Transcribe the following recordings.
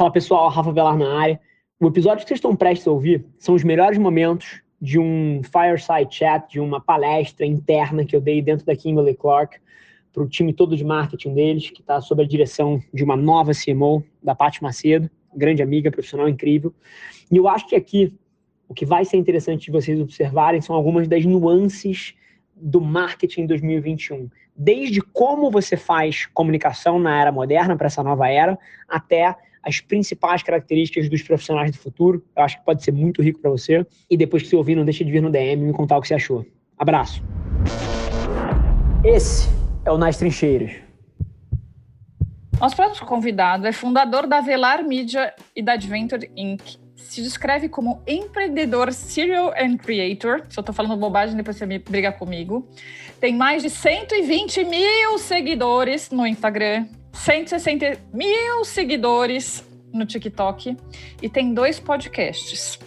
Fala pessoal, Rafa Velar na área. O episódio que vocês estão prestes a ouvir são os melhores momentos de um fireside chat, de uma palestra interna que eu dei dentro da Kimberly Clark para o time todo de marketing deles, que está sob a direção de uma nova CMO, da Paty Macedo, grande amiga, profissional incrível. E eu acho que aqui o que vai ser interessante de vocês observarem são algumas das nuances do marketing 2021. Desde como você faz comunicação na era moderna para essa nova era, até as principais características dos profissionais do futuro. Eu acho que pode ser muito rico para você. E depois que você ouvir, não deixe de vir no DM e me contar o que você achou. Abraço. Esse é o Nas Trincheiras. Nosso próximo convidado é fundador da Velar Media e da Adventure Inc. Se descreve como empreendedor serial and creator. Se eu tô falando bobagem, depois você me briga comigo. Tem mais de 120 mil seguidores no Instagram, 160 mil seguidores no TikTok e tem dois podcasts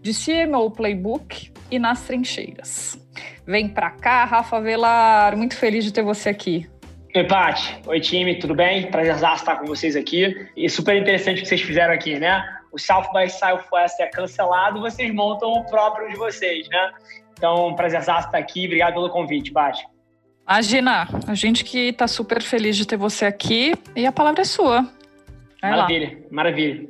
de CMO Playbook e Nas Trincheiras. Vem pra cá, Rafa Velar. Muito feliz de ter você aqui. Oi, Paty. Oi, time. Tudo bem? Prazer estar com vocês aqui. E super interessante o que vocês fizeram aqui, né? O South by Southwest é cancelado, vocês montam o próprio de vocês, né? Então, prazer estar aqui. Obrigado pelo convite, Paty. Imagina, a gente que está super feliz de ter você aqui e a palavra é sua. Vai maravilha, lá. maravilha.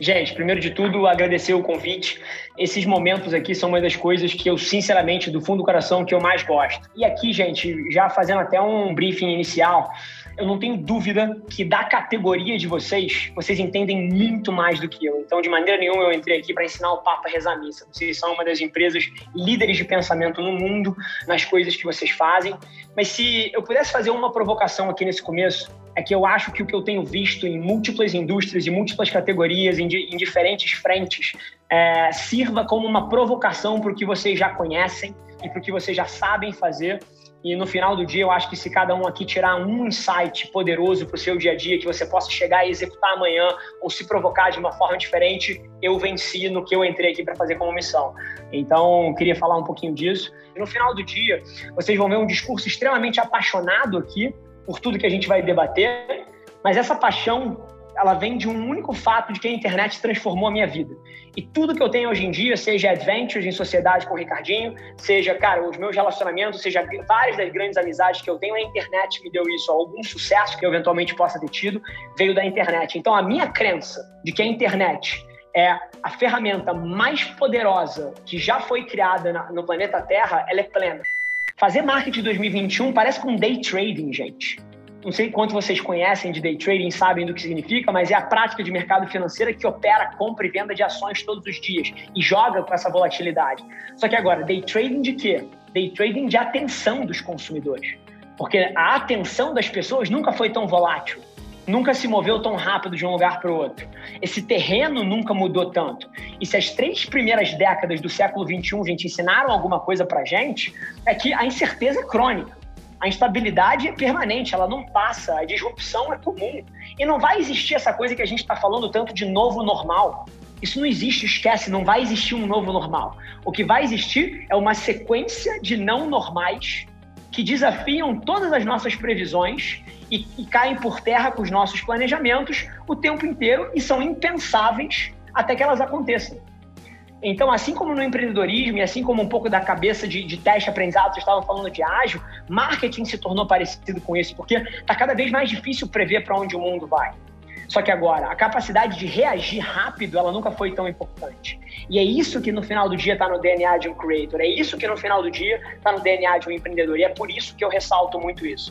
Gente, primeiro de tudo, agradecer o convite. Esses momentos aqui são uma das coisas que eu, sinceramente, do fundo do coração, que eu mais gosto. E aqui, gente, já fazendo até um briefing inicial, eu não tenho dúvida que da categoria de vocês, vocês entendem muito mais do que eu. Então, de maneira nenhuma, eu entrei aqui para ensinar o Papa a rezar missa. Vocês são uma das empresas líderes de pensamento no mundo, nas coisas que vocês fazem. Mas se eu pudesse fazer uma provocação aqui nesse começo, é que eu acho que o que eu tenho visto em múltiplas indústrias, em múltiplas categorias, em, em diferentes frentes, é, sirva como uma provocação para o que vocês já conhecem e para o que vocês já sabem fazer e no final do dia, eu acho que se cada um aqui tirar um insight poderoso para o seu dia a dia, que você possa chegar e executar amanhã, ou se provocar de uma forma diferente, eu venci no que eu entrei aqui para fazer como missão. Então, queria falar um pouquinho disso. E no final do dia, vocês vão ver um discurso extremamente apaixonado aqui por tudo que a gente vai debater, mas essa paixão ela vem de um único fato de que a internet transformou a minha vida. E tudo que eu tenho hoje em dia, seja adventures em sociedade com o Ricardinho, seja, cara, os meus relacionamentos, seja várias das grandes amizades que eu tenho, a internet me deu isso. Algum sucesso que eu eventualmente possa ter tido veio da internet. Então, a minha crença de que a internet é a ferramenta mais poderosa que já foi criada no planeta Terra, ela é plena. Fazer marketing 2021 parece com day trading, gente não sei quanto vocês conhecem de day trading, sabem do que significa, mas é a prática de mercado financeiro que opera compra e venda de ações todos os dias e joga com essa volatilidade. Só que agora, day trading de quê? Day trading de atenção dos consumidores. Porque a atenção das pessoas nunca foi tão volátil, nunca se moveu tão rápido de um lugar para o outro. Esse terreno nunca mudou tanto. E se as três primeiras décadas do século XXI, gente, ensinaram alguma coisa para gente, é que a incerteza é crônica. A instabilidade é permanente, ela não passa, a disrupção é comum. E não vai existir essa coisa que a gente está falando tanto de novo normal. Isso não existe, esquece, não vai existir um novo normal. O que vai existir é uma sequência de não normais que desafiam todas as nossas previsões e, e caem por terra com os nossos planejamentos o tempo inteiro e são impensáveis até que elas aconteçam. Então, assim como no empreendedorismo e assim como um pouco da cabeça de, de teste aprendizado, vocês estavam falando de ágil, marketing se tornou parecido com isso, porque está cada vez mais difícil prever para onde o mundo vai. Só que agora, a capacidade de reagir rápido, ela nunca foi tão importante. E é isso que no final do dia está no DNA de um creator, é isso que no final do dia está no DNA de um empreendedor. E é por isso que eu ressalto muito isso.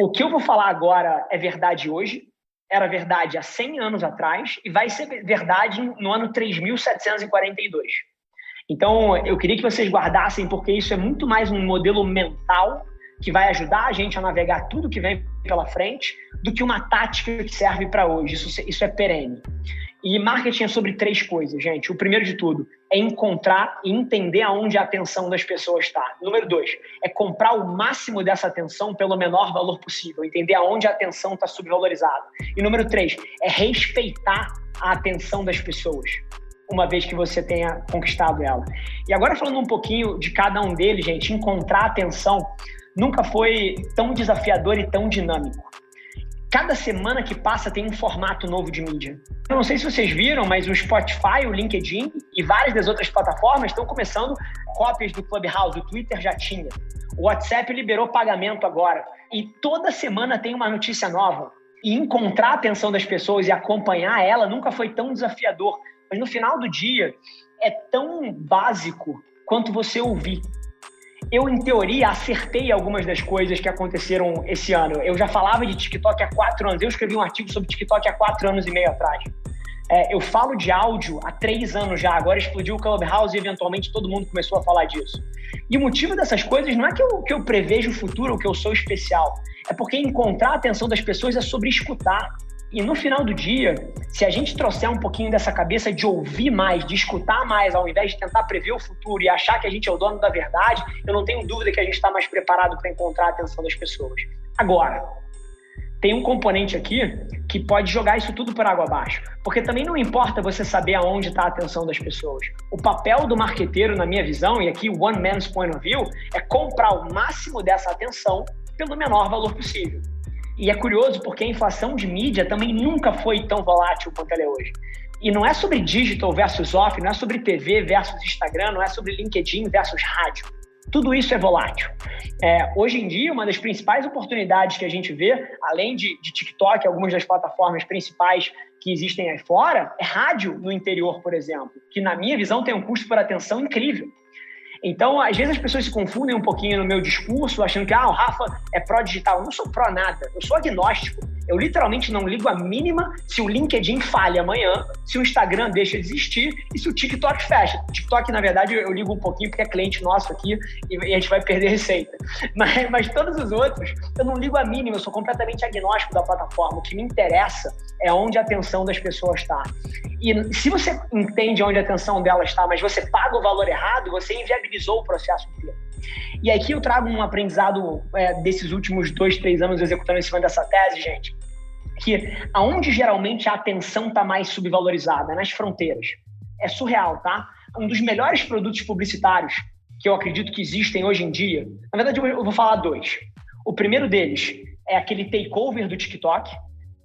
O que eu vou falar agora é verdade hoje, era verdade há 100 anos atrás e vai ser verdade no ano 3742. Então, eu queria que vocês guardassem, porque isso é muito mais um modelo mental que vai ajudar a gente a navegar tudo que vem pela frente do que uma tática que serve para hoje. Isso, isso é perene. E marketing é sobre três coisas, gente. O primeiro de tudo é encontrar e entender aonde a atenção das pessoas está. Número dois é comprar o máximo dessa atenção pelo menor valor possível, entender aonde a atenção está subvalorizada. E número três é respeitar a atenção das pessoas, uma vez que você tenha conquistado ela. E agora falando um pouquinho de cada um deles, gente, encontrar atenção nunca foi tão desafiador e tão dinâmico Cada semana que passa tem um formato novo de mídia. Eu não sei se vocês viram, mas o Spotify, o LinkedIn e várias das outras plataformas estão começando cópias do Clubhouse. O Twitter já tinha. O WhatsApp liberou pagamento agora. E toda semana tem uma notícia nova. E encontrar a atenção das pessoas e acompanhar ela nunca foi tão desafiador. Mas no final do dia, é tão básico quanto você ouvir eu, em teoria, acertei algumas das coisas que aconteceram esse ano. Eu já falava de TikTok há quatro anos. Eu escrevi um artigo sobre TikTok há quatro anos e meio atrás. É, eu falo de áudio há três anos já. Agora explodiu o Clubhouse e, eventualmente, todo mundo começou a falar disso. E o motivo dessas coisas não é que eu, que eu prevejo o futuro ou que eu sou especial. É porque encontrar a atenção das pessoas é sobre escutar. E no final do dia, se a gente trouxer um pouquinho dessa cabeça de ouvir mais, de escutar mais, ao invés de tentar prever o futuro e achar que a gente é o dono da verdade, eu não tenho dúvida que a gente está mais preparado para encontrar a atenção das pessoas. Agora, tem um componente aqui que pode jogar isso tudo por água abaixo. Porque também não importa você saber aonde está a atenção das pessoas. O papel do marqueteiro, na minha visão, e aqui one man's point of view, é comprar o máximo dessa atenção pelo menor valor possível. E é curioso porque a inflação de mídia também nunca foi tão volátil quanto ela é hoje. E não é sobre digital versus off, não é sobre TV versus Instagram, não é sobre LinkedIn versus rádio. Tudo isso é volátil. É, hoje em dia, uma das principais oportunidades que a gente vê, além de, de TikTok, algumas das plataformas principais que existem aí fora, é rádio no interior, por exemplo, que na minha visão tem um custo por atenção incrível. Então, às vezes as pessoas se confundem um pouquinho no meu discurso, achando que ah, o Rafa é pró-digital. Eu não sou pró nada, eu sou agnóstico. Eu literalmente não ligo a mínima se o LinkedIn falha amanhã, se o Instagram deixa de existir e se o TikTok fecha. O TikTok, na verdade, eu ligo um pouquinho porque é cliente nosso aqui e a gente vai perder receita. Mas, mas todos os outros, eu não ligo a mínima, eu sou completamente agnóstico da plataforma. O que me interessa é onde a atenção das pessoas está. E se você entende onde a atenção dela está, mas você paga o valor errado, você inviabilizou o processo inteiro. E aqui eu trago um aprendizado é, desses últimos dois, três anos executando em cima dessa tese, gente, que aonde geralmente a atenção está mais subvalorizada, nas fronteiras. É surreal, tá? Um dos melhores produtos publicitários que eu acredito que existem hoje em dia, na verdade eu vou falar dois. O primeiro deles é aquele takeover do TikTok,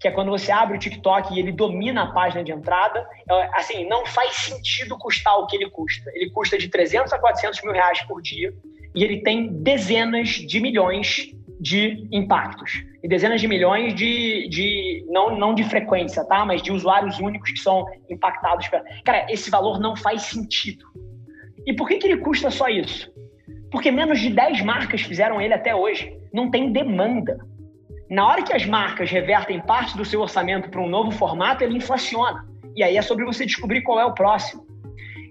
que é quando você abre o TikTok e ele domina a página de entrada. É, assim, não faz sentido custar o que ele custa. Ele custa de 300 a 400 mil reais por dia e ele tem dezenas de milhões de impactos. E dezenas de milhões de, de não, não de frequência, tá? Mas de usuários únicos que são impactados. Cara, esse valor não faz sentido. E por que, que ele custa só isso? Porque menos de 10 marcas fizeram ele até hoje. Não tem demanda. Na hora que as marcas revertem parte do seu orçamento para um novo formato, ele inflaciona. E aí é sobre você descobrir qual é o próximo.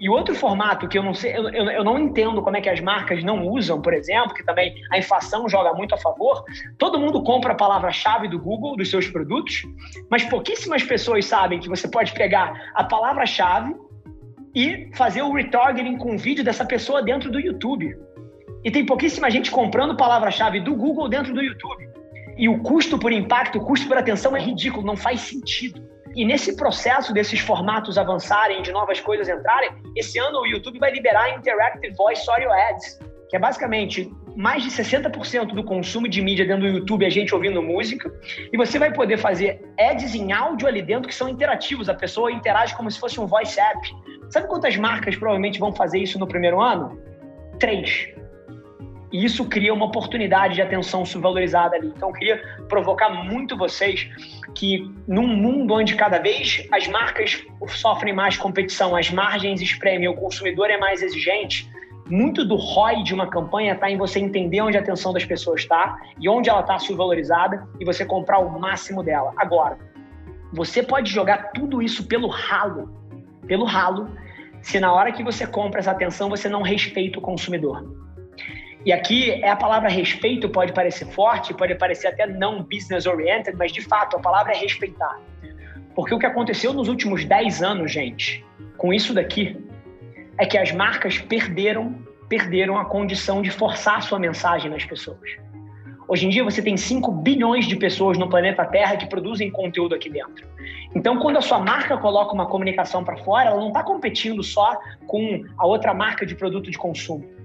E outro formato que eu não sei, eu, eu, não entendo como é que as marcas não usam, por exemplo, que também a inflação joga muito a favor. Todo mundo compra a palavra-chave do Google dos seus produtos, mas pouquíssimas pessoas sabem que você pode pegar a palavra-chave e fazer o retargeting com o vídeo dessa pessoa dentro do YouTube. E tem pouquíssima gente comprando palavra-chave do Google dentro do YouTube. E o custo por impacto, o custo por atenção é ridículo, não faz sentido. E nesse processo desses formatos avançarem, de novas coisas entrarem, esse ano o YouTube vai liberar Interactive Voice Audio Ads, que é basicamente mais de 60% do consumo de mídia dentro do YouTube é gente ouvindo música, e você vai poder fazer ads em áudio ali dentro que são interativos, a pessoa interage como se fosse um voice app. Sabe quantas marcas provavelmente vão fazer isso no primeiro ano? Três. E isso cria uma oportunidade de atenção subvalorizada ali. Então, eu queria provocar muito vocês que, num mundo onde cada vez as marcas sofrem mais competição, as margens espremem, o consumidor é mais exigente, muito do ROI de uma campanha está em você entender onde a atenção das pessoas está e onde ela está subvalorizada e você comprar o máximo dela. Agora, você pode jogar tudo isso pelo ralo, pelo ralo, se na hora que você compra essa atenção você não respeita o consumidor. E aqui é a palavra respeito pode parecer forte, pode parecer até não business oriented, mas de fato a palavra é respeitar. Porque o que aconteceu nos últimos 10 anos, gente, com isso daqui, é que as marcas perderam, perderam a condição de forçar a sua mensagem nas pessoas. Hoje em dia você tem 5 bilhões de pessoas no planeta Terra que produzem conteúdo aqui dentro. Então, quando a sua marca coloca uma comunicação para fora, ela não está competindo só com a outra marca de produto de consumo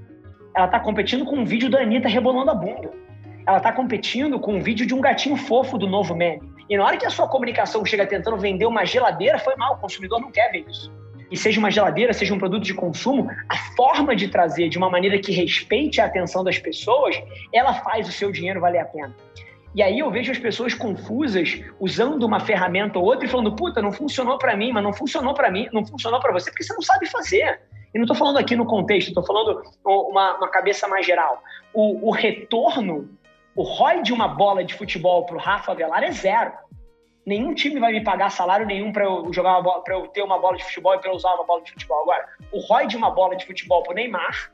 ela tá competindo com um vídeo da Anitta rebolando a bunda. Ela tá competindo com um vídeo de um gatinho fofo do novo meme. E na hora que a sua comunicação chega tentando vender uma geladeira, foi mal, o consumidor não quer ver isso. E seja uma geladeira, seja um produto de consumo, a forma de trazer de uma maneira que respeite a atenção das pessoas, ela faz o seu dinheiro valer a pena. E aí eu vejo as pessoas confusas usando uma ferramenta ou outra e falando, puta, não funcionou para mim, mas não funcionou para mim, não funcionou para você, porque você não sabe fazer. E não estou falando aqui no contexto, estou falando uma, uma, cabeça mais geral. O, o retorno, o ROI de uma bola de futebol para o Rafa Velar é zero. Nenhum time vai me pagar salário nenhum para eu jogar para eu ter uma bola de futebol e para eu usar uma bola de futebol. Agora, o ROI de uma bola de futebol para o Neymar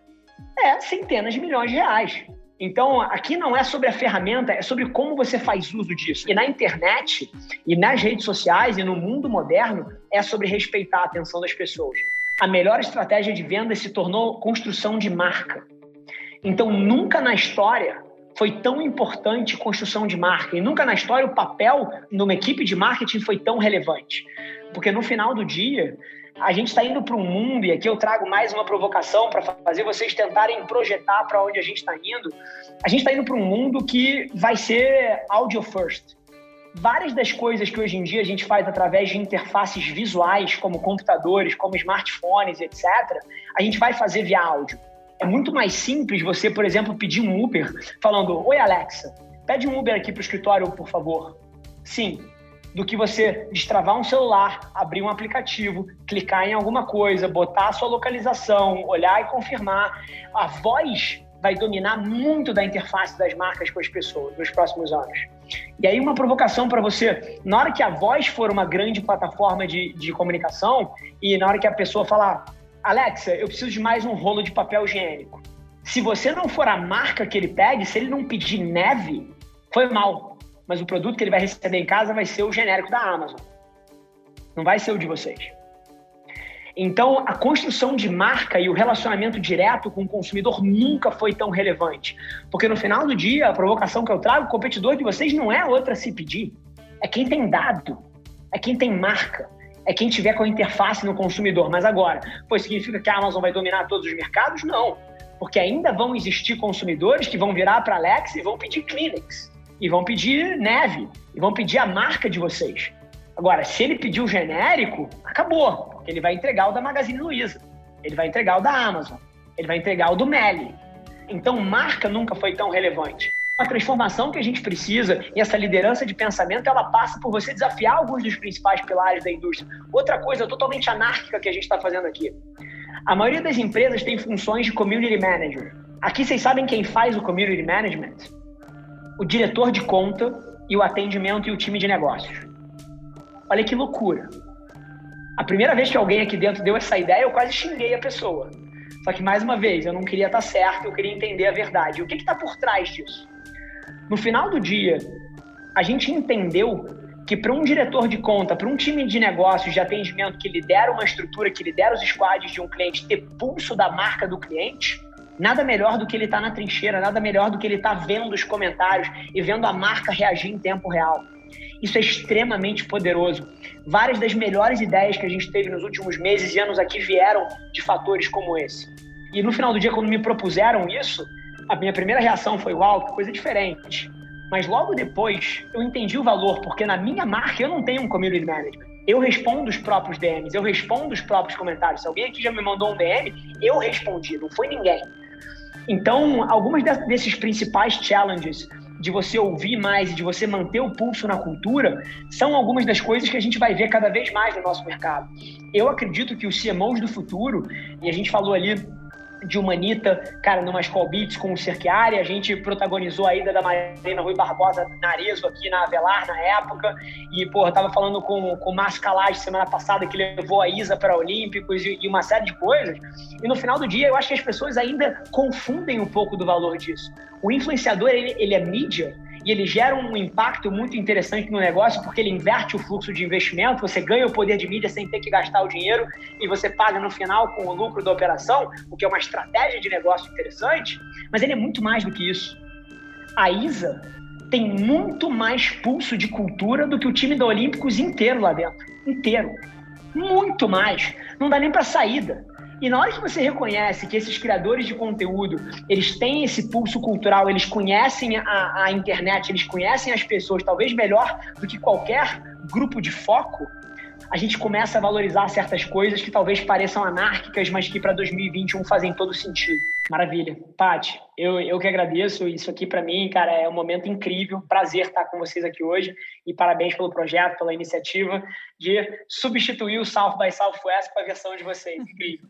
é centenas de milhões de reais. Então, aqui não é sobre a ferramenta, é sobre como você faz uso disso. E na internet, e nas redes sociais, e no mundo moderno, é sobre respeitar a atenção das pessoas a melhor estratégia de venda se tornou construção de marca. Então, nunca na história foi tão importante construção de marca. E nunca na história o papel numa equipe de marketing foi tão relevante. Porque no final do dia, a gente está indo para um mundo, e aqui eu trago mais uma provocação para fazer vocês tentarem projetar para onde a gente está indo. A gente está indo para um mundo que vai ser audio first várias das coisas que hoje em dia a gente faz através de interfaces visuais, como computadores, como smartphones, etc., a gente vai fazer via áudio. É muito mais simples você, por exemplo, pedir um Uber falando: Oi, Alexa, pede um Uber aqui para o escritório, por favor. Sim. Do que você destravar um celular, abrir um aplicativo, clicar em alguma coisa, botar a sua localização, olhar e confirmar. A voz vai dominar muito da interface das marcas com as pessoas nos próximos anos. E aí, uma provocação para você: na hora que a voz for uma grande plataforma de, de comunicação, e na hora que a pessoa falar, Alexa, eu preciso de mais um rolo de papel higiênico. Se você não for a marca que ele pede, se ele não pedir neve, foi mal. Mas o produto que ele vai receber em casa vai ser o genérico da Amazon. Não vai ser o de vocês. Então, a construção de marca e o relacionamento direto com o consumidor nunca foi tão relevante. Porque no final do dia, a provocação que eu trago, o competidor de vocês não é outra se pedir. É quem tem dado, é quem tem marca, é quem tiver com a interface no consumidor. Mas agora, pois significa que a Amazon vai dominar todos os mercados? Não. Porque ainda vão existir consumidores que vão virar para a Alex e vão pedir Kleenex, e vão pedir neve, e vão pedir a marca de vocês. Agora, se ele pedir o genérico, acabou, porque ele vai entregar o da Magazine Luiza, ele vai entregar o da Amazon, ele vai entregar o do Meli. Então, marca nunca foi tão relevante. A transformação que a gente precisa e essa liderança de pensamento, ela passa por você desafiar alguns dos principais pilares da indústria. Outra coisa totalmente anárquica que a gente está fazendo aqui. A maioria das empresas tem funções de community manager. Aqui vocês sabem quem faz o community management? O diretor de conta e o atendimento e o time de negócios. Olha que loucura. A primeira vez que alguém aqui dentro deu essa ideia, eu quase xinguei a pessoa. Só que, mais uma vez, eu não queria estar certo, eu queria entender a verdade. O que está por trás disso? No final do dia, a gente entendeu que para um diretor de conta, para um time de negócios, de atendimento que lidera uma estrutura, que lidera os squads de um cliente, ter pulso da marca do cliente, nada melhor do que ele estar tá na trincheira, nada melhor do que ele estar tá vendo os comentários e vendo a marca reagir em tempo real. Isso é extremamente poderoso. Várias das melhores ideias que a gente teve nos últimos meses e anos aqui vieram de fatores como esse. E no final do dia, quando me propuseram isso, a minha primeira reação foi: uau, que coisa diferente. Mas logo depois, eu entendi o valor, porque na minha marca eu não tenho um community management. Eu respondo os próprios DMs, eu respondo os próprios comentários. Se alguém aqui já me mandou um DM, eu respondi, não foi ninguém. Então, algumas desses principais challenges de você ouvir mais e de você manter o pulso na cultura, são algumas das coisas que a gente vai ver cada vez mais no nosso mercado. Eu acredito que os CMOs do futuro, e a gente falou ali de Humanita, cara, numa School Beats com o Cerchiari. A gente protagonizou a ida da Marina Rui Barbosa na Arezzo aqui na Avelar na época. E, porra, tava falando com, com o Márcio Calage semana passada que levou a Isa para Olímpicos e, e, uma série de coisas. E no final do dia, eu acho que as pessoas ainda confundem um pouco do valor disso. O influenciador, ele, ele é mídia, e ele gera um impacto muito interessante no negócio porque ele inverte o fluxo de investimento, você ganha o poder de mídia sem ter que gastar o dinheiro e você paga no final com o lucro da operação, o que é uma estratégia de negócio interessante, mas ele é muito mais do que isso. A ISA tem muito mais pulso de cultura do que o time da Olímpicos inteiro lá dentro, inteiro. Muito mais. Não dá nem para saída. E na hora que você reconhece que esses criadores de conteúdo, eles têm esse pulso cultural, eles conhecem a, a internet, eles conhecem as pessoas, talvez melhor do que qualquer grupo de foco, a gente começa a valorizar certas coisas que talvez pareçam anárquicas, mas que para 2021 fazem todo sentido. Maravilha. Pati, eu, eu que agradeço. Isso aqui para mim, cara, é um momento incrível. Prazer estar com vocês aqui hoje e parabéns pelo projeto, pela iniciativa de substituir o South by Southwest com a versão de vocês. Incrível.